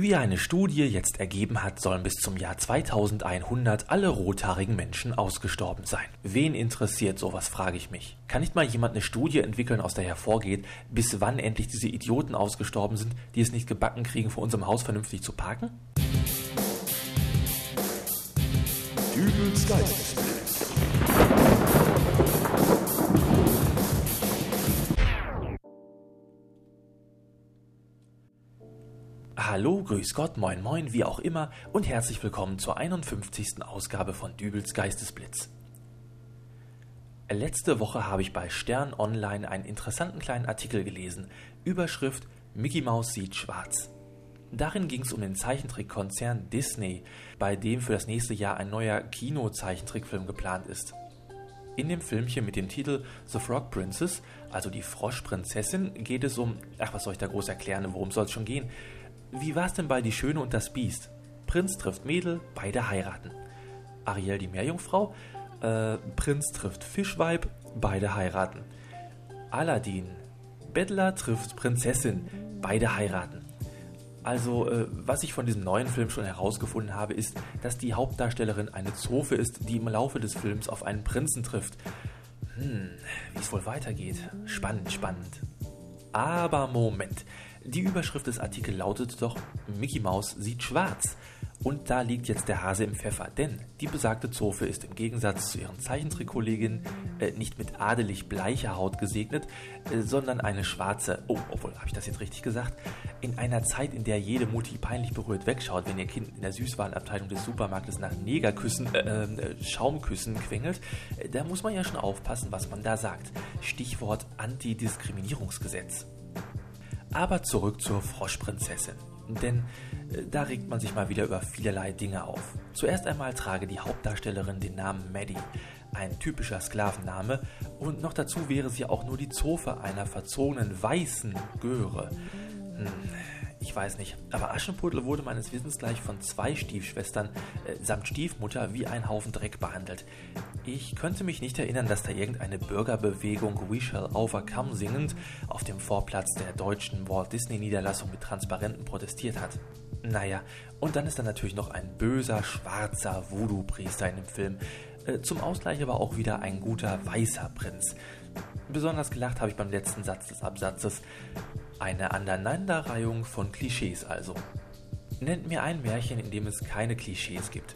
Wie eine Studie jetzt ergeben hat, sollen bis zum Jahr 2100 alle rothaarigen Menschen ausgestorben sein. Wen interessiert sowas, frage ich mich. Kann nicht mal jemand eine Studie entwickeln, aus der hervorgeht, bis wann endlich diese Idioten ausgestorben sind, die es nicht gebacken kriegen, vor unserem Haus vernünftig zu parken? Dübels Geistesblitz. Hallo, grüß Gott, moin moin, wie auch immer und herzlich willkommen zur 51. Ausgabe von Dübels Geistesblitz. Letzte Woche habe ich bei Stern Online einen interessanten kleinen Artikel gelesen. Überschrift Mickey Mouse sieht schwarz. Darin ging es um den Zeichentrickkonzern Disney, bei dem für das nächste Jahr ein neuer Kino-Zeichentrickfilm geplant ist. In dem Filmchen mit dem Titel The Frog Princess, also die Froschprinzessin, geht es um, ach was soll ich da groß erklären, worum soll es schon gehen? Wie war's denn bei Die Schöne und das Biest? Prinz trifft Mädel, beide heiraten. Ariel die Meerjungfrau, äh, Prinz trifft Fischweib, beide heiraten. Aladdin, Bettler trifft Prinzessin, beide heiraten. Also, äh, was ich von diesem neuen Film schon herausgefunden habe, ist, dass die Hauptdarstellerin eine Zofe ist, die im Laufe des Films auf einen Prinzen trifft. Hm, wie es wohl weitergeht. Spannend, spannend. Aber Moment. Die Überschrift des Artikels lautet doch, Mickey Mouse sieht schwarz. Und da liegt jetzt der Hase im Pfeffer, denn die besagte Zofe ist im Gegensatz zu ihren Zeichentrickkolleginnen äh, nicht mit adelig bleicher Haut gesegnet, äh, sondern eine schwarze, oh, obwohl, habe ich das jetzt richtig gesagt, in einer Zeit, in der jede Mutti peinlich berührt wegschaut, wenn ihr Kind in der Süßwarenabteilung des Supermarktes nach Negerküssen, äh, äh Schaumküssen quengelt, äh, da muss man ja schon aufpassen, was man da sagt. Stichwort Antidiskriminierungsgesetz. Aber zurück zur Froschprinzessin. Denn äh, da regt man sich mal wieder über vielerlei Dinge auf. Zuerst einmal trage die Hauptdarstellerin den Namen Maddie, ein typischer Sklavenname, und noch dazu wäre sie auch nur die Zofe einer verzogenen weißen Göre. Hm, ich weiß nicht, aber Aschenputtel wurde meines Wissens gleich von zwei Stiefschwestern äh, samt Stiefmutter wie ein Haufen Dreck behandelt. Ich könnte mich nicht erinnern, dass da irgendeine Bürgerbewegung We Shall Overcome singend auf dem Vorplatz der deutschen Walt Disney Niederlassung mit Transparenten protestiert hat. Naja, und dann ist da natürlich noch ein böser, schwarzer Voodoo-Priester in dem Film. Äh, zum Ausgleich aber auch wieder ein guter weißer Prinz. Besonders gelacht habe ich beim letzten Satz des Absatzes. Eine Aneinanderreihung von Klischees also. Nennt mir ein Märchen, in dem es keine Klischees gibt.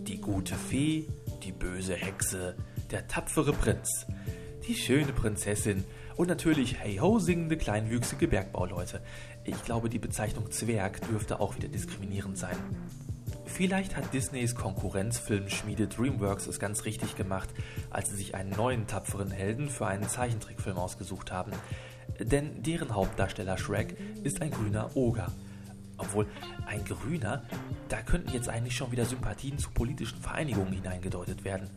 Die gute Fee, die böse Hexe, der tapfere Prinz, die schöne Prinzessin und natürlich hey ho singende kleinwüchsige Bergbauleute. Ich glaube, die Bezeichnung Zwerg dürfte auch wieder diskriminierend sein. Vielleicht hat Disneys Konkurrenzfilmschmiede DreamWorks es ganz richtig gemacht, als sie sich einen neuen tapferen Helden für einen Zeichentrickfilm ausgesucht haben. Denn deren Hauptdarsteller Shrek ist ein grüner Oger. Obwohl, ein grüner, da könnten jetzt eigentlich schon wieder Sympathien zu politischen Vereinigungen hineingedeutet werden.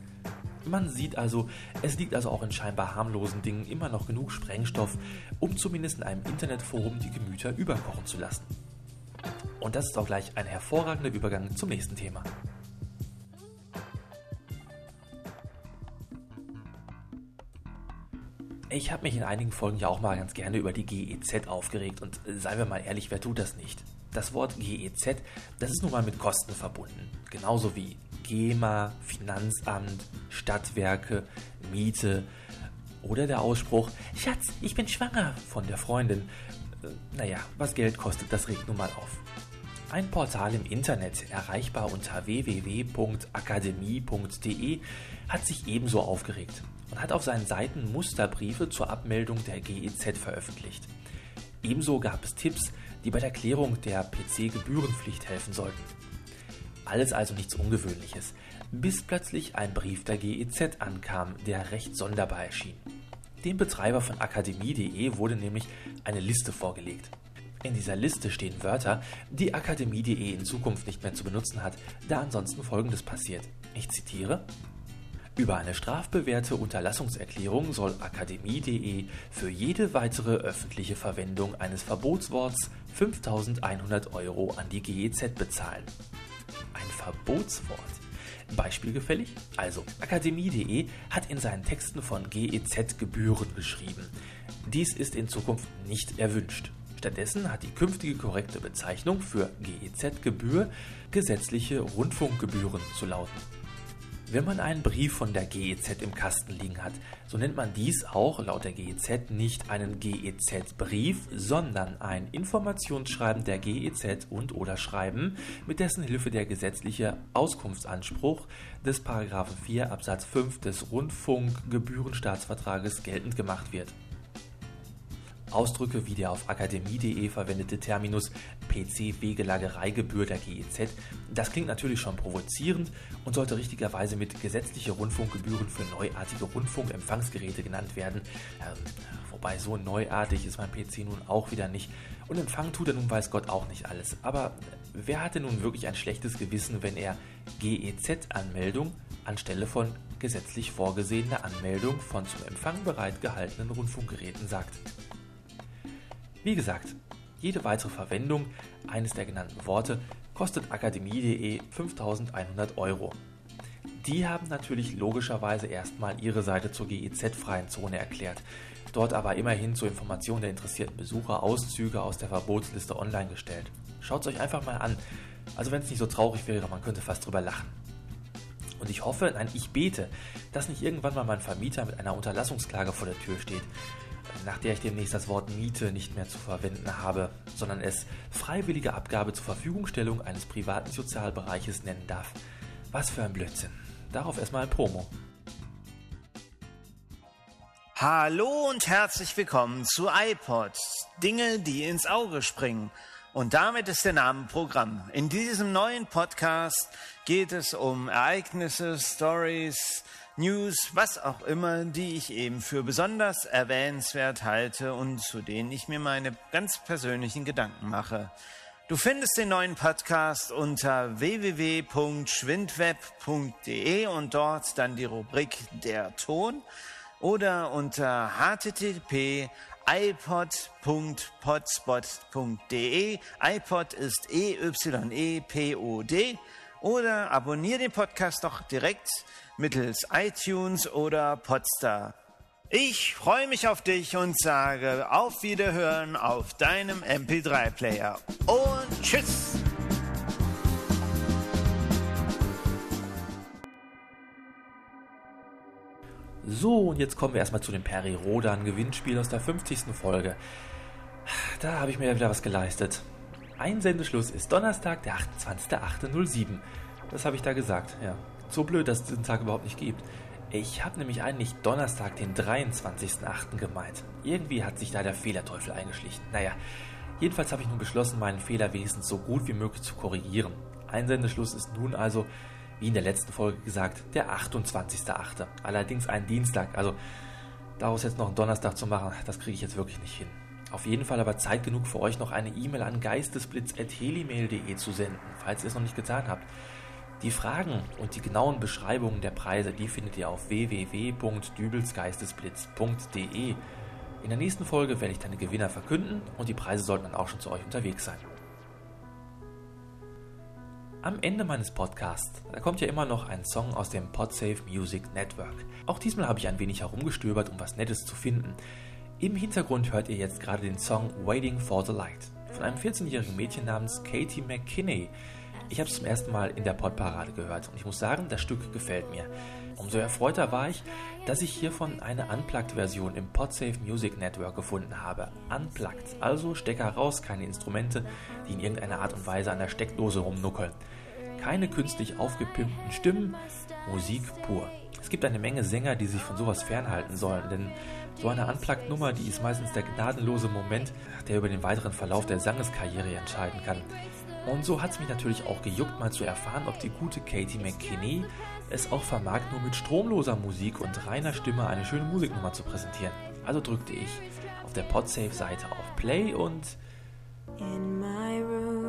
Man sieht also, es liegt also auch in scheinbar harmlosen Dingen immer noch genug Sprengstoff, um zumindest in einem Internetforum die Gemüter überkochen zu lassen. Und das ist auch gleich ein hervorragender Übergang zum nächsten Thema. Ich habe mich in einigen Folgen ja auch mal ganz gerne über die GEZ aufgeregt und äh, seien wir mal ehrlich, wer tut das nicht? Das Wort GEZ, das ist nun mal mit Kosten verbunden. Genauso wie GEMA, Finanzamt, Stadtwerke, Miete oder der Ausspruch, Schatz, ich bin schwanger von der Freundin. Äh, naja, was Geld kostet, das regt nun mal auf. Ein Portal im Internet, erreichbar unter www.akademie.de, hat sich ebenso aufgeregt und hat auf seinen Seiten Musterbriefe zur Abmeldung der GEZ veröffentlicht. Ebenso gab es Tipps, die bei der Klärung der PC-Gebührenpflicht helfen sollten. Alles also nichts Ungewöhnliches, bis plötzlich ein Brief der GEZ ankam, der recht sonderbar erschien. Dem Betreiber von akademie.de wurde nämlich eine Liste vorgelegt. In dieser Liste stehen Wörter, die akademie.de in Zukunft nicht mehr zu benutzen hat, da ansonsten folgendes passiert. Ich zitiere über eine strafbewährte Unterlassungserklärung soll akademie.de für jede weitere öffentliche Verwendung eines Verbotsworts 5100 Euro an die GEZ bezahlen. Ein Verbotswort. Beispielgefällig? Also, akademie.de hat in seinen Texten von GEZ-Gebühren geschrieben. Dies ist in Zukunft nicht erwünscht. Stattdessen hat die künftige korrekte Bezeichnung für GEZ-Gebühr gesetzliche Rundfunkgebühren zu lauten. Wenn man einen Brief von der GEZ im Kasten liegen hat, so nennt man dies auch laut der GEZ nicht einen GEZ-Brief, sondern ein Informationsschreiben der GEZ und oder Schreiben, mit dessen Hilfe der gesetzliche Auskunftsanspruch des 4 Absatz 5 des Rundfunkgebührenstaatsvertrages geltend gemacht wird. Ausdrücke wie der auf akademie.de verwendete Terminus PC-Wegelagereigebühr der GEZ, das klingt natürlich schon provozierend und sollte richtigerweise mit gesetzliche Rundfunkgebühren für neuartige Rundfunkempfangsgeräte genannt werden. Ähm, wobei so neuartig ist mein PC nun auch wieder nicht. Und empfangen tut er nun weiß Gott auch nicht alles. Aber wer hatte nun wirklich ein schlechtes Gewissen, wenn er GEZ-Anmeldung anstelle von gesetzlich vorgesehener Anmeldung von zum Empfang bereit gehaltenen Rundfunkgeräten sagt? Wie gesagt, jede weitere Verwendung eines der genannten Worte kostet akademie.de 5100 Euro. Die haben natürlich logischerweise erstmal ihre Seite zur GEZ-freien Zone erklärt, dort aber immerhin zur Information der interessierten Besucher Auszüge aus der Verbotsliste online gestellt. Schaut es euch einfach mal an. Also wenn es nicht so traurig wäre, man könnte fast drüber lachen. Und ich hoffe, nein, ich bete, dass nicht irgendwann mal mein Vermieter mit einer Unterlassungsklage vor der Tür steht nach der ich demnächst das Wort Miete nicht mehr zu verwenden habe, sondern es freiwillige Abgabe zur Verfügungstellung eines privaten Sozialbereiches nennen darf. Was für ein Blödsinn. Darauf erstmal ein Promo. Hallo und herzlich willkommen zu iPods. Dinge, die ins Auge springen. Und damit ist der Name Programm. In diesem neuen Podcast geht es um Ereignisse, Stories, News, was auch immer, die ich eben für besonders erwähnenswert halte und zu denen ich mir meine ganz persönlichen Gedanken mache. Du findest den neuen Podcast unter www.schwindweb.de und dort dann die Rubrik Der Ton oder unter http ipod.potspot.de. iPod ist E-Y-E-P-O-D. Oder abonniere den Podcast doch direkt mittels iTunes oder Podstar. Ich freue mich auf dich und sage auf Wiederhören auf deinem MP3-Player. Und tschüss! So, und jetzt kommen wir erstmal zu dem Peri Rodan Gewinnspiel aus der 50. Folge. Da habe ich mir ja wieder was geleistet. Einsendeschluss ist Donnerstag, der 28.08.07. Das habe ich da gesagt, ja. So blöd, dass es diesen Tag überhaupt nicht gibt. Ich habe nämlich eigentlich Donnerstag, den 23.08. gemeint. Irgendwie hat sich da der Fehlerteufel eingeschlichen. Naja, jedenfalls habe ich nun beschlossen, meinen Fehler wenigstens so gut wie möglich zu korrigieren. Einsendeschluss ist nun also, wie in der letzten Folge gesagt, der 28.08. Allerdings ein Dienstag, also daraus jetzt noch einen Donnerstag zu machen, das kriege ich jetzt wirklich nicht hin. Auf jeden Fall aber Zeit genug für euch noch eine E-Mail an geistesblitz.helimail.de zu senden, falls ihr es noch nicht getan habt. Die Fragen und die genauen Beschreibungen der Preise, die findet ihr auf www.dübelsgeistesblitz.de. In der nächsten Folge werde ich deine Gewinner verkünden und die Preise sollten dann auch schon zu euch unterwegs sein. Am Ende meines Podcasts, da kommt ja immer noch ein Song aus dem Podsafe Music Network. Auch diesmal habe ich ein wenig herumgestöbert, um was Nettes zu finden. Im Hintergrund hört ihr jetzt gerade den Song Waiting for the Light von einem 14-jährigen Mädchen namens Katie McKinney. Ich habe es zum ersten Mal in der Podparade gehört und ich muss sagen, das Stück gefällt mir. Umso erfreuter war ich, dass ich hiervon eine Unplugged-Version im Podsafe Music Network gefunden habe. Unplugged, also Stecker raus, keine Instrumente, die in irgendeiner Art und Weise an der Steckdose rumnuckeln. Keine künstlich aufgepimpten Stimmen, Musik pur. Es gibt eine Menge Sänger, die sich von sowas fernhalten sollen, denn so eine Unplugged-Nummer, die ist meistens der gnadenlose Moment, der über den weiteren Verlauf der Sangeskarriere entscheiden kann. Und so hat es mich natürlich auch gejuckt, mal zu erfahren, ob die gute Katie McKinney es auch vermag, nur mit stromloser Musik und reiner Stimme eine schöne Musiknummer zu präsentieren. Also drückte ich auf der Podsafe-Seite auf Play und In my room,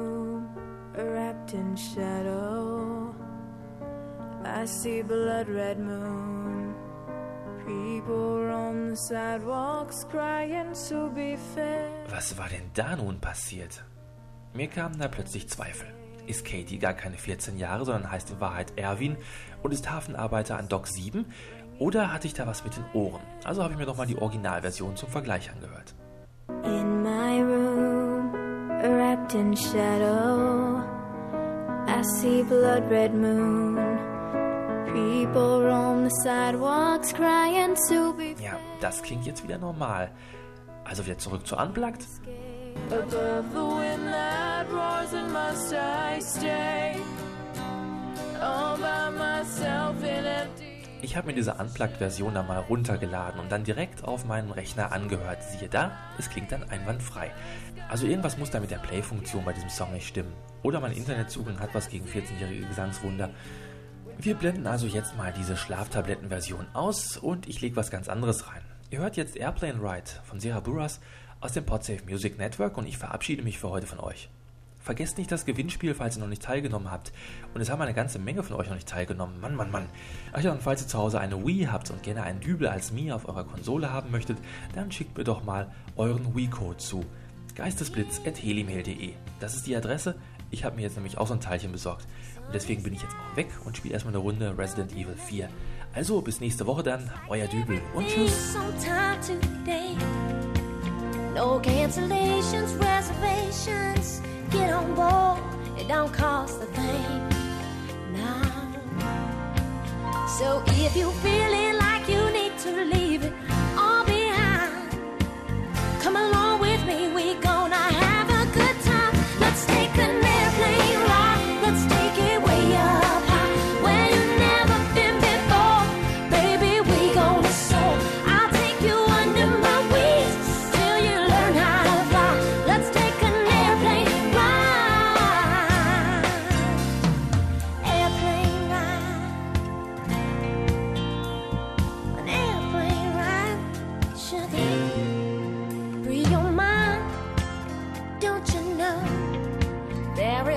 wrapped in shadow, I see blood red moon. People on the sidewalks crying to be fair. Was war denn da nun passiert? Mir kamen da plötzlich Zweifel. Ist Katie gar keine 14 Jahre, sondern heißt in Wahrheit Erwin und ist Hafenarbeiter an Dock 7? Oder hatte ich da was mit den Ohren? Also habe ich mir nochmal die Originalversion zum Vergleich angehört. In my room. in shadow. I see blood red moon. People roam the sidewalks crying to be. Ja, das klingt jetzt wieder normal. Also wieder zurück zu Unplugged. Above the wind that roars and must I stay ich habe mir diese Unplugged-Version dann mal runtergeladen und dann direkt auf meinem Rechner angehört. Siehe da, es klingt dann einwandfrei. Also irgendwas muss da mit der Play-Funktion bei diesem Song nicht stimmen. Oder mein Internetzugang hat was gegen 14-jährige Gesangswunder. Wir blenden also jetzt mal diese Schlaftabletten-Version aus und ich lege was ganz anderes rein. Ihr hört jetzt Airplane Ride von Sarah Burras aus dem Podsafe Music Network und ich verabschiede mich für heute von euch. Vergesst nicht das Gewinnspiel, falls ihr noch nicht teilgenommen habt. Und es haben eine ganze Menge von euch noch nicht teilgenommen. Mann, Mann, Mann. Ach ja, und falls ihr zu Hause eine Wii habt und gerne einen Dübel als Mii auf eurer Konsole haben möchtet, dann schickt mir doch mal euren Wii-Code zu geistesblitz.helimail.de. Das ist die Adresse. Ich habe mir jetzt nämlich auch so ein Teilchen besorgt. Und deswegen bin ich jetzt auch weg und spiele erstmal eine Runde Resident Evil 4. Also bis nächste Woche dann, euer Dübel und tschüss. No cancellations, reservations. Get on board, it don't cost a thing. Now, so if you feeling like you need to leave it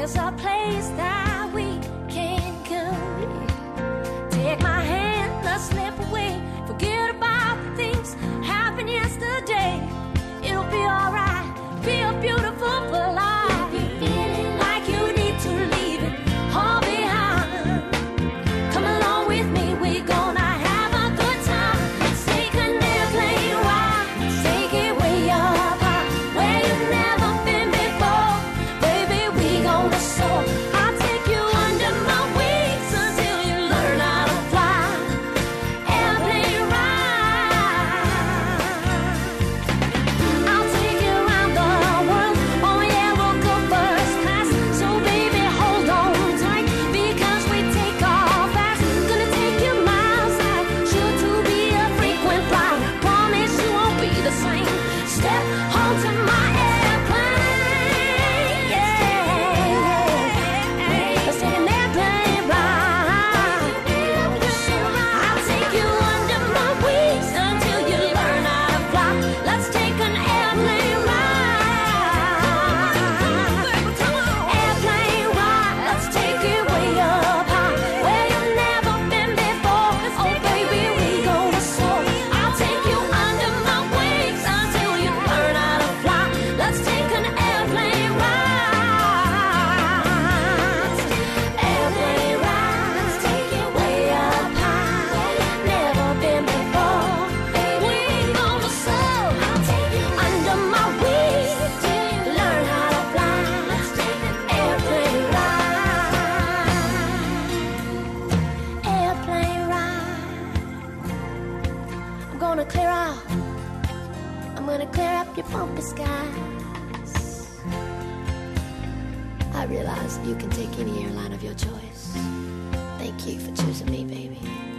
as I play clear out. I'm gonna clear up your bumpy skies. I realize you can take any airline of your choice. Thank you for choosing me, baby.